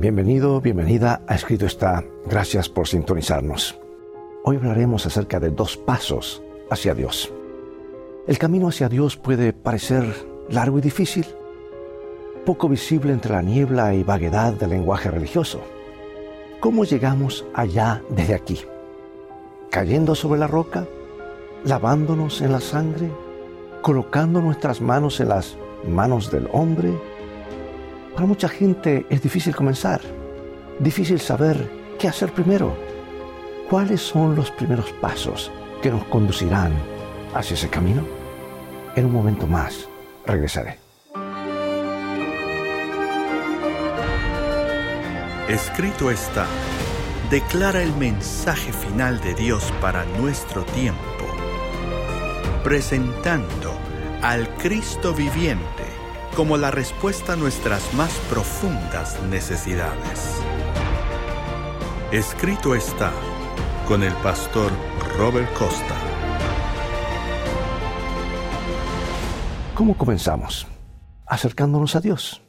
Bienvenido, bienvenida a Escrito está. Gracias por sintonizarnos. Hoy hablaremos acerca de dos pasos hacia Dios. El camino hacia Dios puede parecer largo y difícil, poco visible entre la niebla y vaguedad del lenguaje religioso. ¿Cómo llegamos allá desde aquí? ¿Cayendo sobre la roca? ¿Lavándonos en la sangre? ¿Colocando nuestras manos en las manos del hombre? Para mucha gente es difícil comenzar, difícil saber qué hacer primero. ¿Cuáles son los primeros pasos que nos conducirán hacia ese camino? En un momento más regresaré. Escrito está, declara el mensaje final de Dios para nuestro tiempo, presentando al Cristo viviente como la respuesta a nuestras más profundas necesidades. Escrito está con el pastor Robert Costa. ¿Cómo comenzamos? Acercándonos a Dios.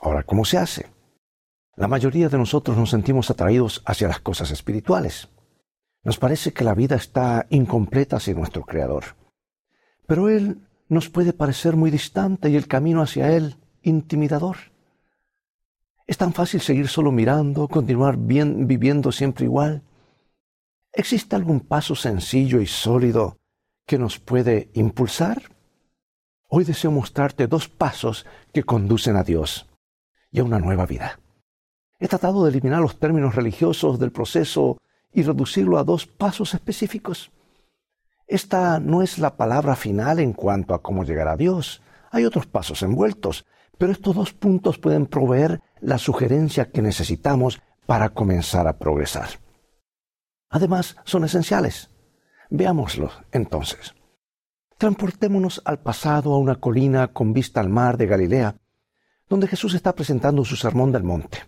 Ahora, ¿cómo se hace? La mayoría de nosotros nos sentimos atraídos hacia las cosas espirituales. Nos parece que la vida está incompleta sin nuestro Creador. Pero Él nos puede parecer muy distante y el camino hacia Él intimidador. Es tan fácil seguir solo mirando, continuar bien, viviendo siempre igual. ¿Existe algún paso sencillo y sólido que nos puede impulsar? Hoy deseo mostrarte dos pasos que conducen a Dios y a una nueva vida. He tratado de eliminar los términos religiosos del proceso y reducirlo a dos pasos específicos. Esta no es la palabra final en cuanto a cómo llegar a Dios. Hay otros pasos envueltos, pero estos dos puntos pueden proveer la sugerencia que necesitamos para comenzar a progresar. Además, son esenciales. Veámoslo entonces. Transportémonos al pasado a una colina con vista al mar de Galilea, donde Jesús está presentando su sermón del monte.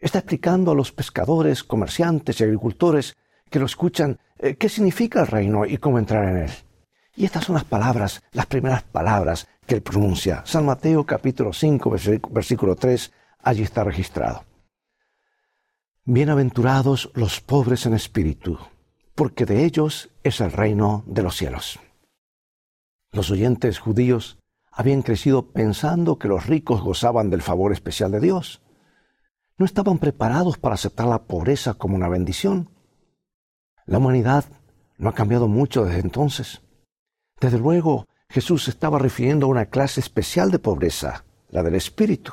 Está explicando a los pescadores, comerciantes y agricultores que lo escuchan eh, qué significa el reino y cómo entrar en él. Y estas son las palabras, las primeras palabras que él pronuncia. San Mateo capítulo 5, versículo 3, allí está registrado. Bienaventurados los pobres en espíritu, porque de ellos es el reino de los cielos. Los oyentes judíos habían crecido pensando que los ricos gozaban del favor especial de Dios. No estaban preparados para aceptar la pobreza como una bendición. La humanidad no ha cambiado mucho desde entonces. Desde luego, Jesús estaba refiriendo a una clase especial de pobreza, la del espíritu.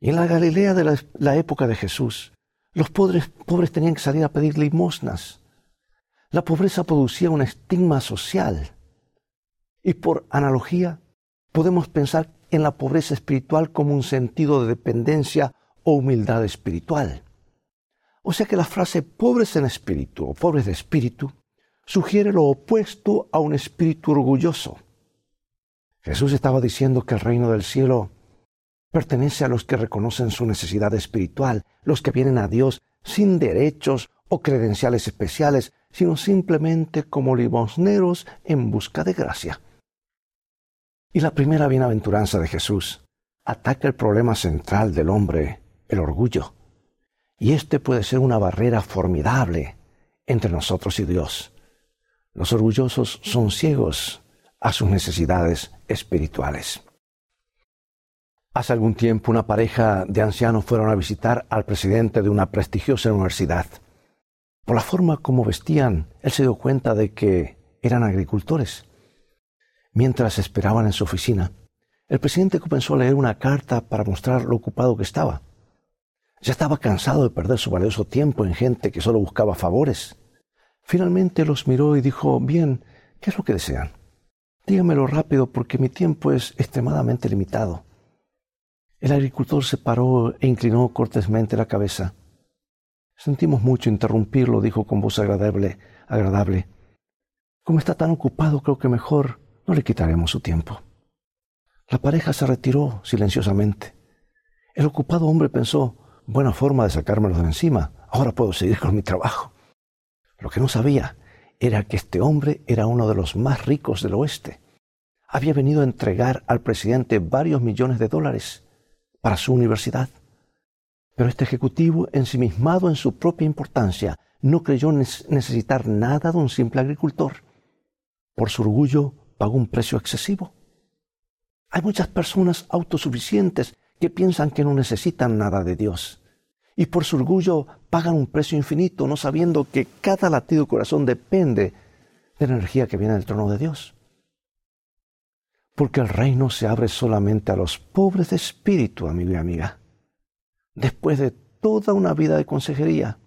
Y en la Galilea de la, época de Jesús, los pobres, pobres tenían que salir a pedir limosnas. La pobreza producía un estigma social. Y por analogía, podemos pensar en la pobreza espiritual como un sentido de dependencia o humildad espiritual. O sea que la frase pobres en espíritu o pobres de espíritu sugiere lo opuesto a un espíritu orgulloso. Jesús estaba diciendo que el reino del cielo pertenece a los que reconocen su necesidad espiritual, los que vienen a Dios sin derechos o credenciales especiales, sino simplemente como limosneros en busca de gracia. Y la primera bienaventuranza de Jesús ataca el problema central del hombre, el orgullo. Y este puede ser una barrera formidable entre nosotros y Dios. Los orgullosos son ciegos a sus necesidades espirituales. Hace algún tiempo una pareja de ancianos fueron a visitar al presidente de una prestigiosa universidad. Por la forma como vestían, él se dio cuenta de que eran agricultores. Mientras esperaban en su oficina, el presidente comenzó a leer una carta para mostrar lo ocupado que estaba. Ya estaba cansado de perder su valioso tiempo en gente que solo buscaba favores. Finalmente los miró y dijo, bien, ¿qué es lo que desean? Dígamelo rápido porque mi tiempo es extremadamente limitado. El agricultor se paró e inclinó cortésmente la cabeza. Sentimos mucho interrumpirlo, dijo con voz agradable, agradable. Como está tan ocupado, creo que mejor no le quitaremos su tiempo. La pareja se retiró silenciosamente. El ocupado hombre pensó, buena forma de sacármelos de encima. Ahora puedo seguir con mi trabajo. Lo que no sabía era que este hombre era uno de los más ricos del oeste. Había venido a entregar al presidente varios millones de dólares para su universidad. Pero este ejecutivo, ensimismado en su propia importancia, no creyó necesitar nada de un simple agricultor. Por su orgullo pagó un precio excesivo. Hay muchas personas autosuficientes que piensan que no necesitan nada de Dios. Y por su orgullo pagan un precio infinito, no sabiendo que cada latido corazón depende de la energía que viene del trono de Dios. Porque el reino se abre solamente a los pobres de espíritu, amigo y amiga. Después de toda una vida de consejería,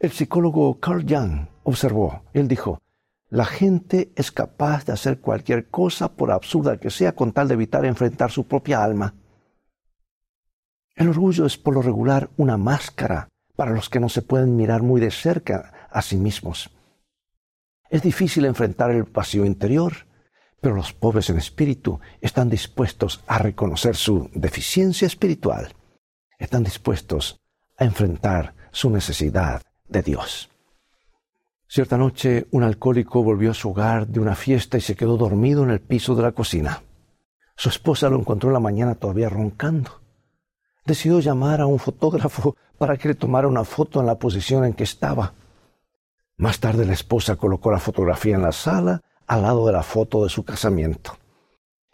el psicólogo Carl Jung observó, él dijo, la gente es capaz de hacer cualquier cosa, por absurda que sea, con tal de evitar enfrentar su propia alma. El orgullo es por lo regular una máscara para los que no se pueden mirar muy de cerca a sí mismos. Es difícil enfrentar el vacío interior, pero los pobres en espíritu están dispuestos a reconocer su deficiencia espiritual, están dispuestos a enfrentar su necesidad de Dios. Cierta noche un alcohólico volvió a su hogar de una fiesta y se quedó dormido en el piso de la cocina. Su esposa lo encontró en la mañana todavía roncando. Decidió llamar a un fotógrafo para que le tomara una foto en la posición en que estaba. Más tarde la esposa colocó la fotografía en la sala al lado de la foto de su casamiento.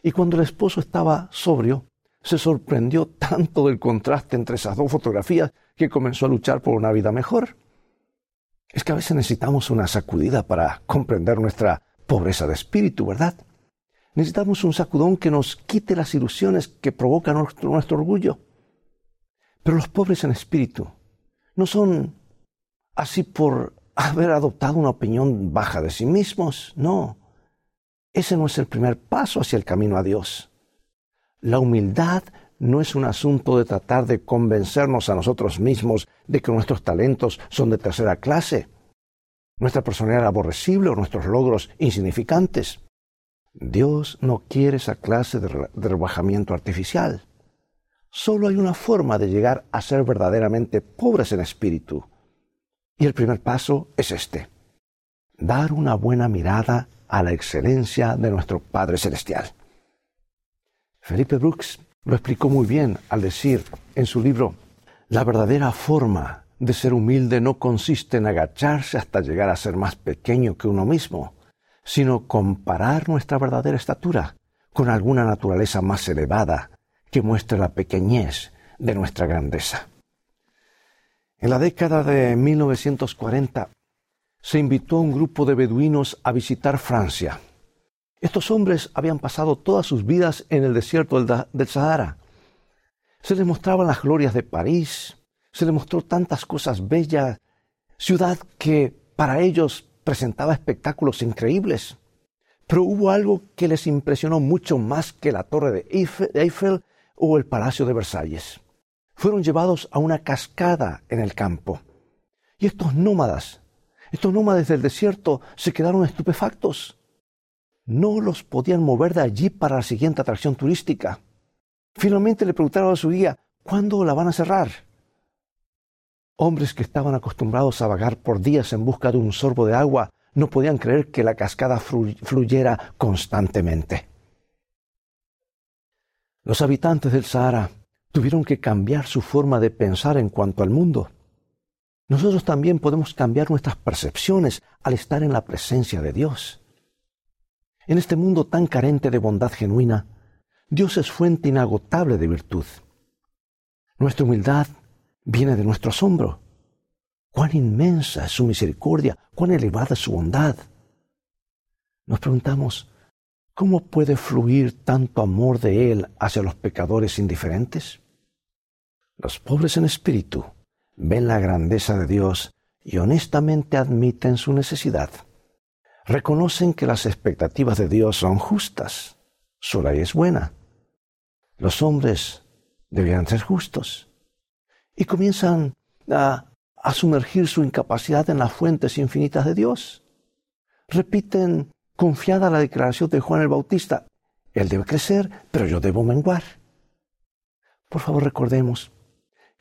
Y cuando el esposo estaba sobrio, se sorprendió tanto del contraste entre esas dos fotografías que comenzó a luchar por una vida mejor. Es que a veces necesitamos una sacudida para comprender nuestra pobreza de espíritu, ¿verdad? Necesitamos un sacudón que nos quite las ilusiones que provoca nuestro, nuestro orgullo. Pero los pobres en espíritu no son así por haber adoptado una opinión baja de sí mismos, no. Ese no es el primer paso hacia el camino a Dios. La humildad no es un asunto de tratar de convencernos a nosotros mismos de que nuestros talentos son de tercera clase, nuestra personalidad aborrecible o nuestros logros insignificantes. Dios no quiere esa clase de, rebajamiento artificial. Solo hay una forma de llegar a ser verdaderamente pobres en espíritu. Y el primer paso es este. Dar una buena mirada a la excelencia de nuestro Padre Celestial. Felipe Brooks lo explicó muy bien al decir en su libro, la verdadera forma de ser humilde no consiste en agacharse hasta llegar a ser más pequeño que uno mismo, sino comparar nuestra verdadera estatura con alguna naturaleza más elevada que muestre la pequeñez de nuestra grandeza. En la década de 1940 se invitó a un grupo de beduinos a visitar Francia estos hombres habían pasado todas sus vidas en el desierto del Sahara. Se les mostraban las glorias de París, se les mostró tantas cosas bellas, ciudad que para ellos presentaba espectáculos increíbles. Pero hubo algo que les impresionó mucho más que la torre de Eiffel o el palacio de Versalles. Fueron llevados a una cascada en el campo. Y estos nómadas, estos nómadas del desierto, se quedaron estupefactos no los podían mover de allí para la siguiente atracción turística. Finalmente le preguntaron a su guía, ¿cuándo la van a cerrar? Hombres que estaban acostumbrados a vagar por días en busca de un sorbo de agua no podían creer que la cascada fluyera constantemente. Los habitantes del Sahara tuvieron que cambiar su forma de pensar en cuanto al mundo. Nosotros también podemos cambiar nuestras percepciones al estar en la presencia de Dios. En este mundo tan carente de bondad genuina, Dios es fuente inagotable de virtud. Nuestra humildad viene de nuestro asombro. Cuán inmensa es su misericordia, cuán elevada es su bondad. Nos preguntamos, ¿cómo puede fluir tanto amor de Él hacia los pecadores indiferentes? Los pobres en espíritu ven la grandeza de Dios y honestamente admiten su necesidad reconocen que las expectativas de Dios son justas. Su ley es buena. Los hombres debían ser justos. Y comienzan a, a sumergir su incapacidad en las fuentes infinitas de Dios. Repiten confiada la declaración de Juan el Bautista. Él debe crecer, pero yo debo menguar. Por favor, recordemos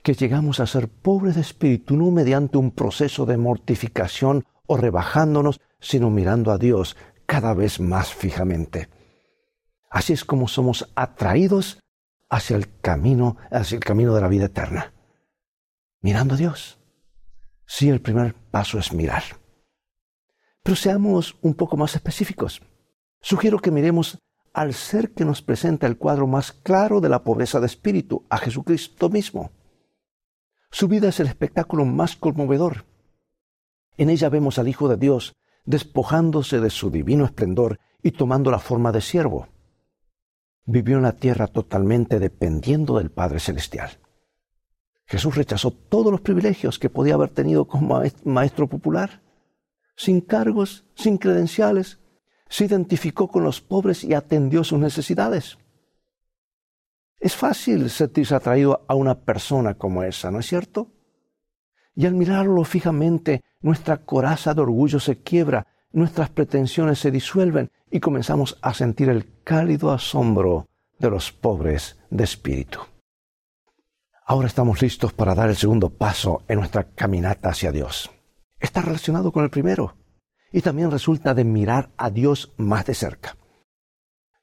que llegamos a ser pobres de espíritu no mediante un proceso de mortificación o rebajándonos, sino mirando a Dios cada vez más fijamente. Así es como somos atraídos hacia el camino, hacia el camino de la vida eterna. mirando a Dios. Sí, el primer paso es mirar. Pero seamos un poco más específicos. Sugiero que miremos al ser que nos presenta el cuadro más claro de la pobreza de espíritu, a Jesucristo mismo. Su vida es el espectáculo más conmovedor. En ella vemos al Hijo de Dios despojándose de su divino esplendor y tomando la forma de siervo. Vivió en la tierra totalmente dependiendo del Padre Celestial. Jesús rechazó todos los privilegios que podía haber tenido como maestro popular, sin cargos, sin credenciales, se identificó con los pobres y atendió sus necesidades. Es fácil sentirse atraído a una persona como esa, ¿no es cierto? Y al mirarlo fijamente, nuestra coraza de orgullo se quiebra, nuestras pretensiones se disuelven y comenzamos a sentir el cálido asombro de los pobres de espíritu. Ahora estamos listos para dar el segundo paso en nuestra caminata hacia Dios. Está relacionado con el primero y también resulta de mirar a Dios más de cerca.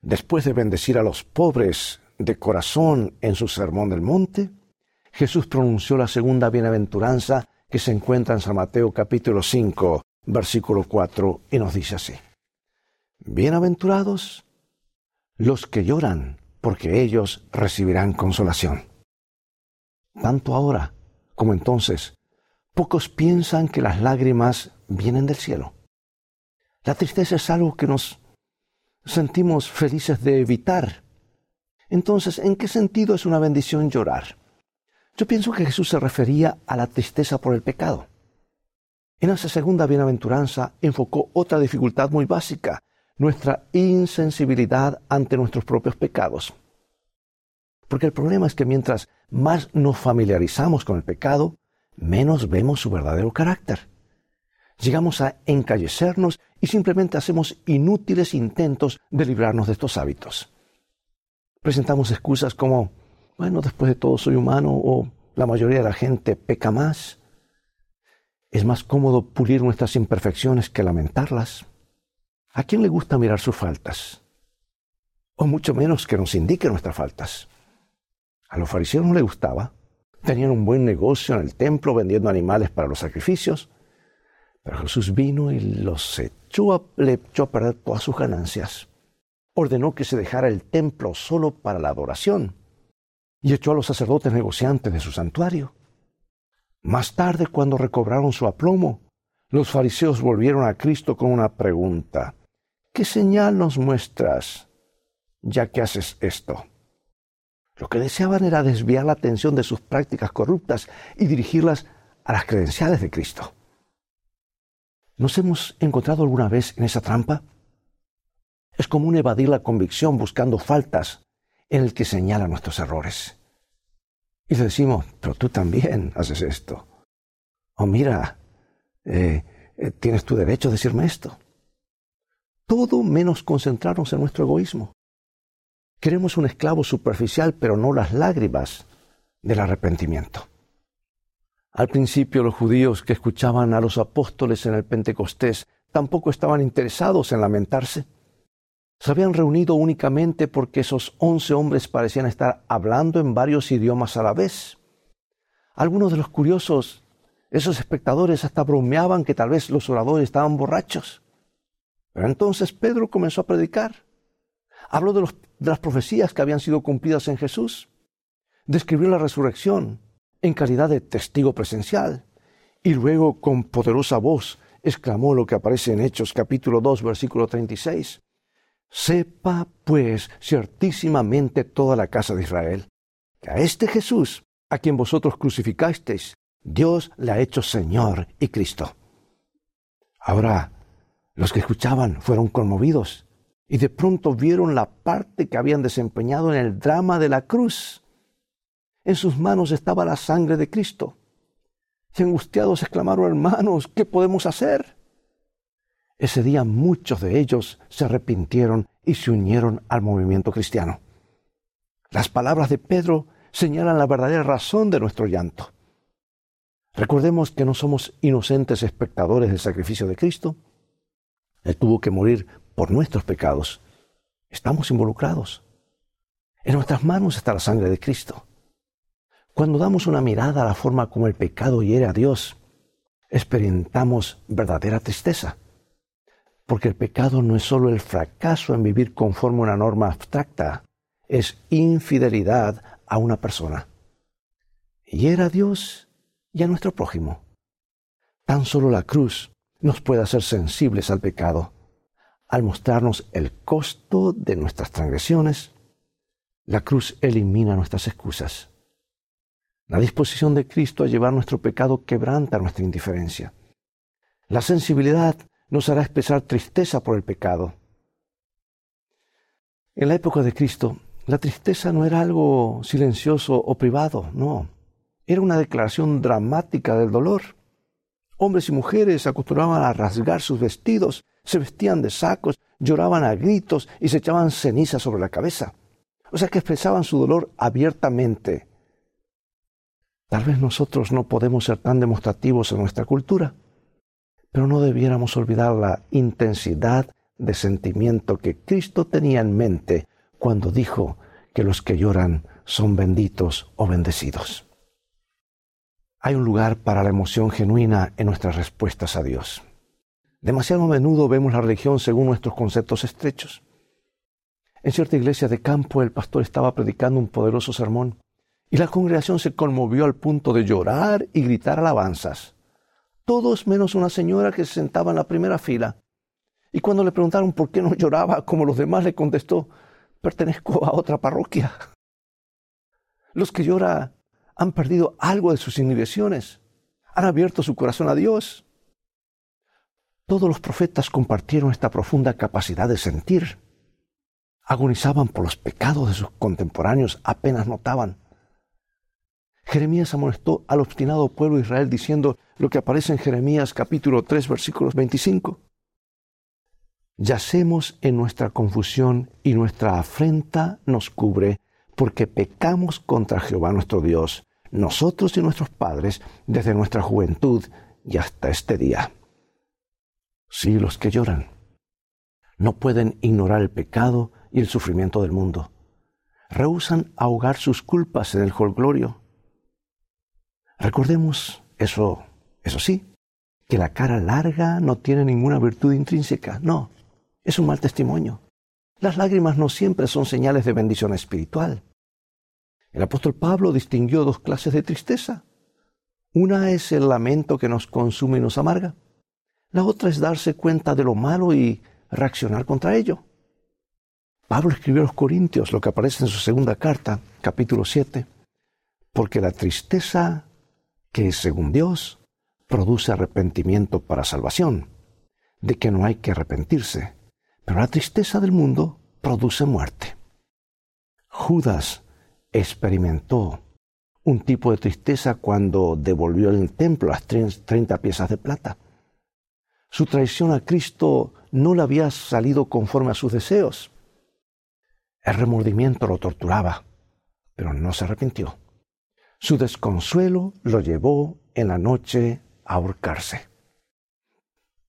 Después de bendecir a los pobres de corazón en su sermón del monte, Jesús pronunció la segunda bienaventuranza que se encuentra en San Mateo capítulo 5, versículo 4, y nos dice así. Bienaventurados los que lloran, porque ellos recibirán consolación. Tanto ahora como entonces, pocos piensan que las lágrimas vienen del cielo. La tristeza es algo que nos sentimos felices de evitar. Entonces, ¿en qué sentido es una bendición llorar? Yo pienso que Jesús se refería a la tristeza por el pecado. En esa segunda bienaventuranza enfocó otra dificultad muy básica, nuestra insensibilidad ante nuestros propios pecados. Porque el problema es que mientras más nos familiarizamos con el pecado, menos vemos su verdadero carácter. Llegamos a encallecernos y simplemente hacemos inútiles intentos de librarnos de estos hábitos. Presentamos excusas como, bueno, después de todo soy humano o la mayoría de la gente peca más. Es más cómodo pulir nuestras imperfecciones que lamentarlas. ¿A quién le gusta mirar sus faltas? O mucho menos que nos indique nuestras faltas. A los fariseos no les gustaba. Tenían un buen negocio en el templo vendiendo animales para los sacrificios. Pero Jesús vino y los echó a, le echó a perder todas sus ganancias. Ordenó que se dejara el templo solo para la adoración y echó a los sacerdotes negociantes de su santuario. Más tarde, cuando recobraron su aplomo, los fariseos volvieron a Cristo con una pregunta. ¿Qué señal nos muestras ya que haces esto? Lo que deseaban era desviar la atención de sus prácticas corruptas y dirigirlas a las credenciales de Cristo. ¿Nos hemos encontrado alguna vez en esa trampa? Es común evadir la convicción buscando faltas en el que señala nuestros errores. Y le decimos, pero tú también haces esto. O mira, eh, eh, tienes tu derecho a decirme esto. Todo menos concentrarnos en nuestro egoísmo. Queremos un esclavo superficial, pero no las lágrimas del arrepentimiento. Al principio los judíos que escuchaban a los apóstoles en el Pentecostés tampoco estaban interesados en lamentarse se habían reunido únicamente porque esos once hombres parecían estar hablando en varios idiomas a la vez. Algunos de los curiosos, esos espectadores, hasta bromeaban que tal vez los oradores estaban borrachos. Pero entonces Pedro comenzó a predicar. Habló de, de las profecías que habían sido cumplidas en Jesús. Describió la resurrección en calidad de testigo presencial. Y luego, con poderosa voz, exclamó lo que aparece en Hechos capítulo 2, versículo 36. Sepa, pues, ciertísimamente toda la casa de Israel, que a este Jesús, a quien vosotros crucificasteis, Dios le ha hecho Señor y Cristo. Ahora, los que escuchaban fueron conmovidos y de pronto vieron la parte que habían desempeñado en el drama de la cruz. En sus manos estaba la sangre de Cristo. Y angustiados exclamaron, hermanos, ¿qué podemos hacer? Ese día muchos de ellos se arrepintieron y se unieron al movimiento cristiano. Las palabras de Pedro señalan la verdadera razón de nuestro llanto. Recordemos que no somos inocentes espectadores del sacrificio de Cristo. Él tuvo que morir por nuestros pecados. Estamos involucrados. En nuestras manos está la sangre de Cristo. Cuando damos una mirada a la forma como el pecado hiere a Dios, experimentamos verdadera tristeza. Porque el pecado no es solo el fracaso en vivir conforme a una norma abstracta, es infidelidad a una persona. Hiere a Dios y a nuestro prójimo. Tan solo la cruz nos puede hacer sensibles al pecado. Al mostrarnos el costo de nuestras transgresiones, la cruz elimina nuestras excusas. La disposición de Cristo a llevar nuestro pecado quebranta nuestra indiferencia. La sensibilidad nos hará expresar tristeza por el pecado. En la época de Cristo, la tristeza no era algo silencioso o privado, no. Era una declaración dramática del dolor. Hombres y mujeres acostumbraban a rasgar sus vestidos, se vestían de sacos, lloraban a gritos y se echaban ceniza sobre la cabeza. O sea que expresaban su dolor abiertamente Tal vez nosotros no podemos ser tan demostrativos en nuestra cultura, pero no debiéramos olvidar la intensidad de sentimiento que Cristo tenía en mente cuando dijo que los que lloran son benditos o bendecidos. Hay un lugar para la emoción genuina en nuestras respuestas a Dios. Demasiado a menudo vemos la religión según nuestros conceptos estrechos. En cierta iglesia de campo el pastor estaba predicando un poderoso sermón y la congregación se conmovió al punto de llorar y gritar alabanzas. Todos menos una señora que se sentaba en la primera fila. Y cuando le preguntaron por qué no lloraba como los demás, le contestó, pertenezco a otra parroquia. Los que lloran han perdido algo de sus inhibiciones, han abierto su corazón a Dios. Todos los profetas compartieron esta profunda capacidad de sentir. Agonizaban por los pecados de sus contemporáneos, apenas notaban Jeremías amonestó al obstinado pueblo de Israel diciendo lo que aparece en Jeremías capítulo 3 versículos 25. Yacemos en nuestra confusión y nuestra afrenta nos cubre porque pecamos contra Jehová nuestro Dios, nosotros y nuestros padres desde nuestra juventud y hasta este día. Sí, los que lloran no pueden ignorar el pecado y el sufrimiento del mundo. Rehusan ahogar sus culpas en el jolgorio Recordemos eso, eso sí, que la cara larga no tiene ninguna virtud intrínseca, no, es un mal testimonio. Las lágrimas no siempre son señales de bendición espiritual. El apóstol Pablo distinguió dos clases de tristeza. Una es el lamento que nos consume y nos amarga. La otra es darse cuenta de lo malo y reaccionar contra ello. Pablo escribió a los Corintios lo que aparece en su segunda carta, capítulo 7, porque la tristeza que según Dios produce arrepentimiento para salvación, de que no hay que arrepentirse, pero la tristeza del mundo produce muerte. Judas experimentó un tipo de tristeza cuando devolvió el templo las treinta piezas de plata. Su traición a Cristo no le había salido conforme a sus deseos. El remordimiento lo torturaba, pero no se arrepintió. Su desconsuelo lo llevó en la noche a ahorcarse.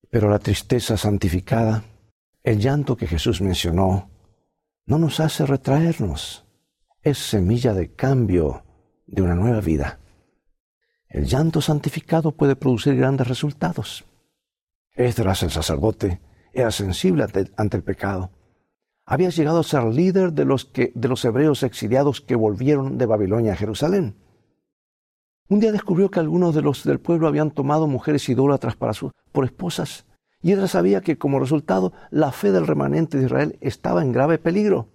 Pero la tristeza santificada, el llanto que Jesús mencionó, no nos hace retraernos. Es semilla de cambio de una nueva vida. El llanto santificado puede producir grandes resultados. Esdras, el sacerdote, era sensible ante, el pecado. Había llegado a ser líder de los, que, de los hebreos exiliados que volvieron de Babilonia a Jerusalén. Un día descubrió que algunos de los del pueblo habían tomado mujeres idólatras para por esposas, y ella sabía que como resultado la fe del remanente de Israel estaba en grave peligro.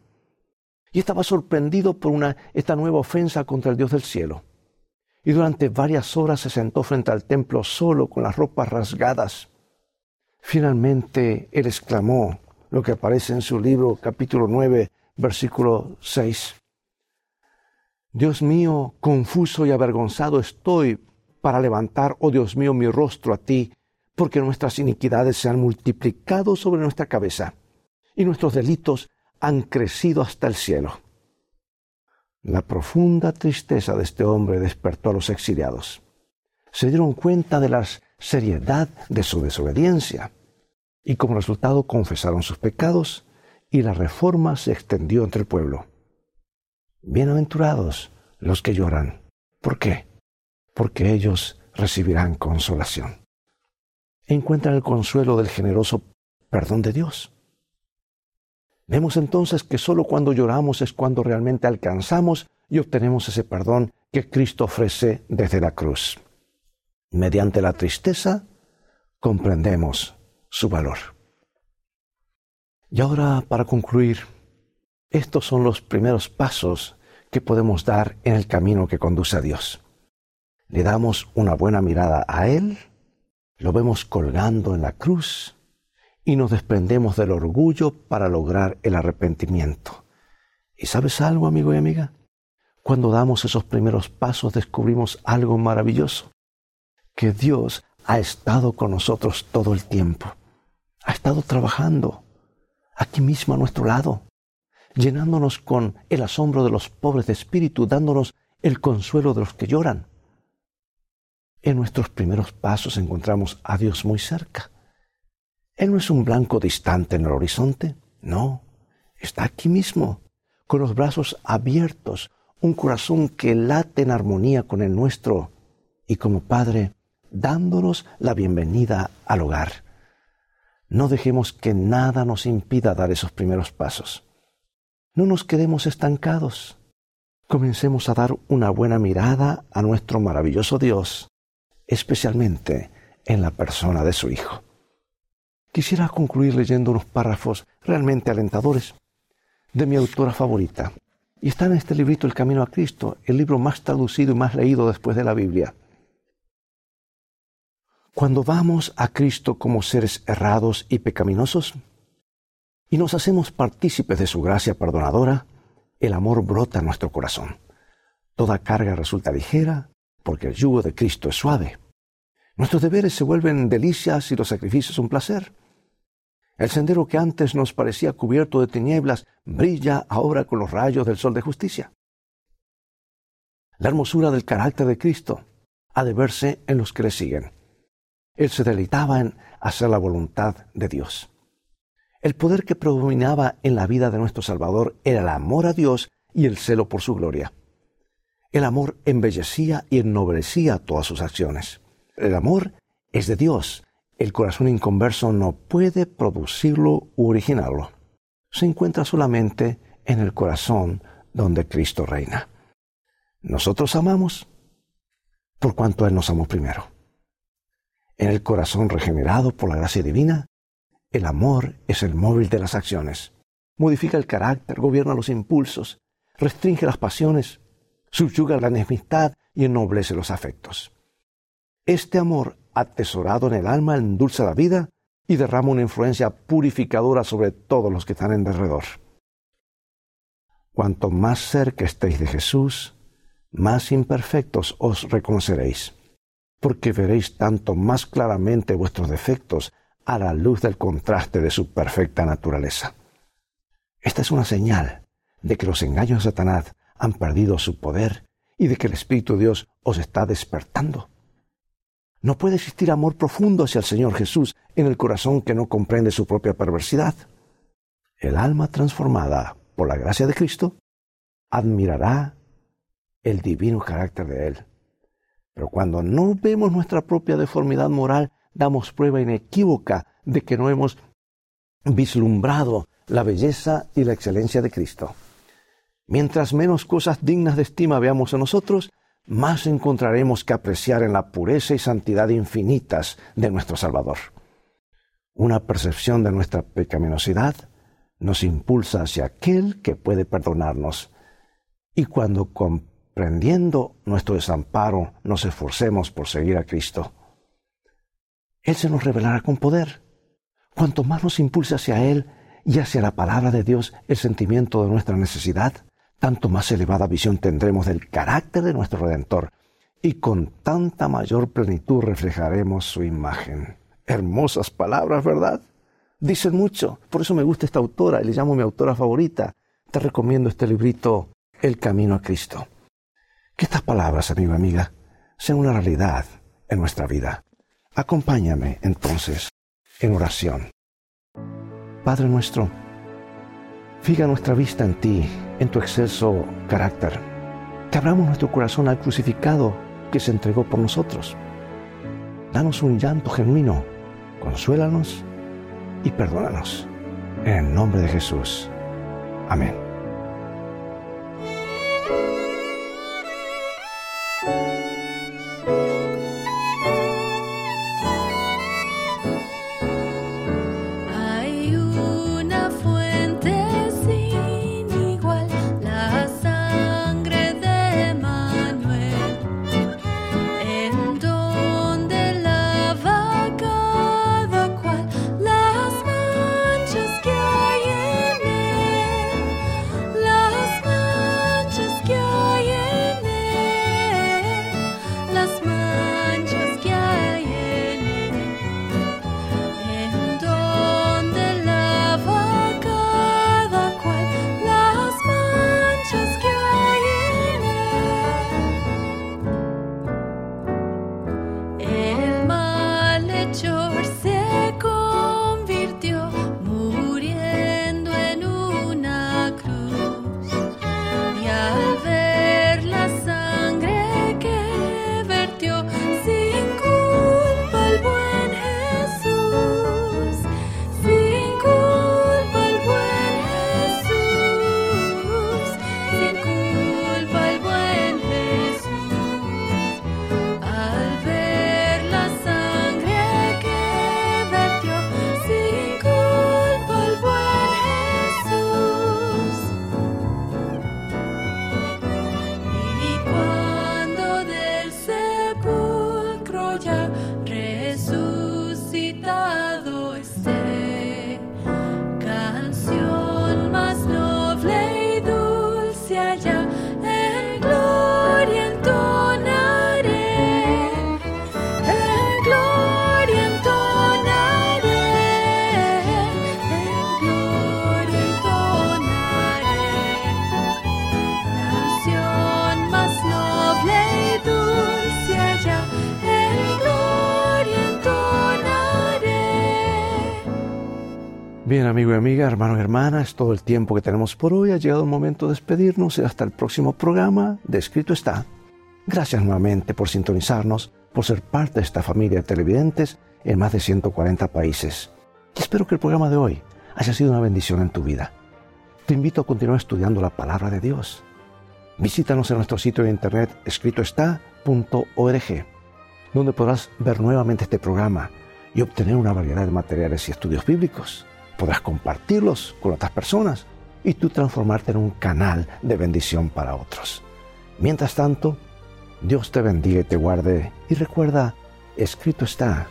Y estaba sorprendido por una, esta nueva ofensa contra el Dios del cielo. Y durante varias horas se sentó frente al templo solo con las ropas rasgadas. Finalmente él exclamó lo que aparece en su libro capítulo 9 versículo 6. Dios mío, confuso y avergonzado estoy para levantar, oh Dios mío, mi rostro a ti, porque nuestras iniquidades se han multiplicado sobre nuestra cabeza y nuestros delitos han crecido hasta el cielo. La profunda tristeza de este hombre despertó a los exiliados. Se dieron cuenta de la seriedad de su desobediencia y como resultado confesaron sus pecados y la reforma se extendió entre el pueblo. Bienaventurados los que lloran, ¿Por qué? Porque ellos recibirán consolación. Encuentran el consuelo del generoso perdón de Dios. Vemos entonces que sólo cuando lloramos es cuando realmente alcanzamos y obtenemos ese perdón que Cristo ofrece desde la cruz. Mediante la tristeza comprendemos su valor. Y ahora, para concluir, estos son los primeros pasos que podemos dar en el camino que conduce a Dios. Le damos una buena mirada a Él, lo vemos colgando en la cruz y nos desprendemos del orgullo para lograr el arrepentimiento. ¿Y sabes algo, amigo y amiga? Cuando damos esos primeros pasos descubrimos algo maravilloso, que Dios ha estado con nosotros todo el tiempo, ha estado trabajando aquí mismo a nuestro lado, llenándonos con el asombro de los pobres de espíritu, dándonos el consuelo de los que lloran. En nuestros primeros pasos encontramos a Dios muy cerca. Él no es un blanco distante en el horizonte, no, está aquí mismo, con los brazos abiertos, un corazón que late en armonía con el nuestro y como Padre, dándonos la bienvenida al hogar. No dejemos que nada nos impida dar esos primeros pasos. No nos quedemos estancados. Comencemos a dar una buena mirada a nuestro maravilloso Dios, especialmente en la persona de su Hijo. Quisiera concluir leyendo unos párrafos realmente alentadores de mi autora favorita, y está en este librito El Camino a Cristo, el libro más traducido y más leído después de la Biblia. Cuando vamos a Cristo como seres errados y pecaminosos y nos hacemos partícipes de su gracia perdonadora, el amor brota en nuestro corazón. Toda carga resulta ligera porque el yugo de Cristo es suave. Nuestros deberes se vuelven delicias y los sacrificios un placer. El sendero que antes nos parecía cubierto de tinieblas brilla ahora con los rayos del sol de justicia. La hermosura del carácter de Cristo ha de verse en los que le siguen. Él se deleitaba en hacer la voluntad de Dios. El poder que predominaba en la vida de nuestro Salvador era el amor a Dios y el celo por su gloria. El amor embellecía y ennoblecía todas sus acciones. El amor es de Dios el corazón inconverso no puede producirlo u originarlo. Se encuentra solamente en el corazón donde Cristo reina. Nosotros amamos por cuanto Él nos amó primero. En el corazón regenerado por la gracia divina, el amor es el móvil de las acciones. Modifica el carácter, gobierna los impulsos, restringe las pasiones, subyuga la enemistad y ennoblece los afectos. Este amor atesorado en el alma, endulza la vida y derrama una influencia purificadora sobre todos los que están en derredor. Cuanto más cerca estéis de Jesús, más imperfectos os reconoceréis, porque veréis tanto más claramente vuestros defectos a la luz del contraste de su perfecta naturaleza. Esta es una señal de que los engaños de Satanás han perdido su poder y de que el Espíritu de Dios os está despertando. No puede existir amor profundo hacia el Señor Jesús en el corazón que no comprende su propia perversidad. El alma transformada por la gracia de Cristo admirará el divino carácter de Él. Pero cuando no vemos nuestra propia deformidad moral, damos prueba inequívoca de que no hemos vislumbrado la belleza y la excelencia de Cristo. Mientras menos cosas dignas de estima veamos en nosotros, más encontraremos que apreciar en la pureza y santidad infinitas de nuestro Salvador. Una percepción de nuestra pecaminosidad nos impulsa hacia aquel que puede perdonarnos. Y cuando comprendiendo nuestro desamparo nos esforcemos por seguir a Cristo, Él se nos revelará con poder. Cuanto más nos impulse hacia Él y hacia la palabra de Dios el sentimiento de nuestra necesidad, tanto más elevada visión tendremos del carácter de nuestro Redentor y con tanta mayor plenitud reflejaremos su imagen. Hermosas palabras, ¿verdad? Dicen mucho, por eso me gusta esta autora y le llamo mi autora favorita. Te recomiendo este librito, El Camino a Cristo. Que estas palabras, amigo amiga, sean una realidad en nuestra vida. Acompáñame entonces en oración. Padre nuestro, fija nuestra vista en ti, en tu excelso carácter. Te abramos nuestro corazón al crucificado que se entregó por nosotros. Danos un llanto genuino, consuélanos y perdónanos. En el nombre de Jesús. Amén. Bien, amigo y amiga, hermanos y hermanas, todo el tiempo que tenemos por hoy ha llegado el momento de despedirnos y hasta el próximo programa de Escrito está. Gracias nuevamente por sintonizarnos, por ser parte de esta familia de televidentes en más de 140 países. Espero que el programa de hoy haya sido una bendición en tu vida. Te invito a continuar estudiando la palabra de Dios. Visítanos en nuestro sitio de internet escritoestá.org, donde podrás ver nuevamente este programa y obtener una variedad de materiales y estudios bíblicos podrás compartirlos con otras personas y tú transformarte en un canal de bendición para otros. Mientras tanto, Dios te bendiga y te guarde y recuerda, escrito está,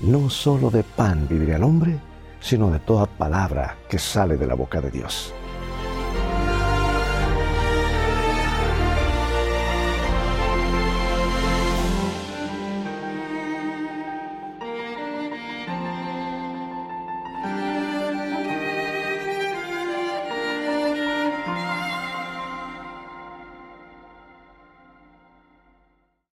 no solo de pan vivirá el hombre, sino de toda palabra que sale de la boca de Dios.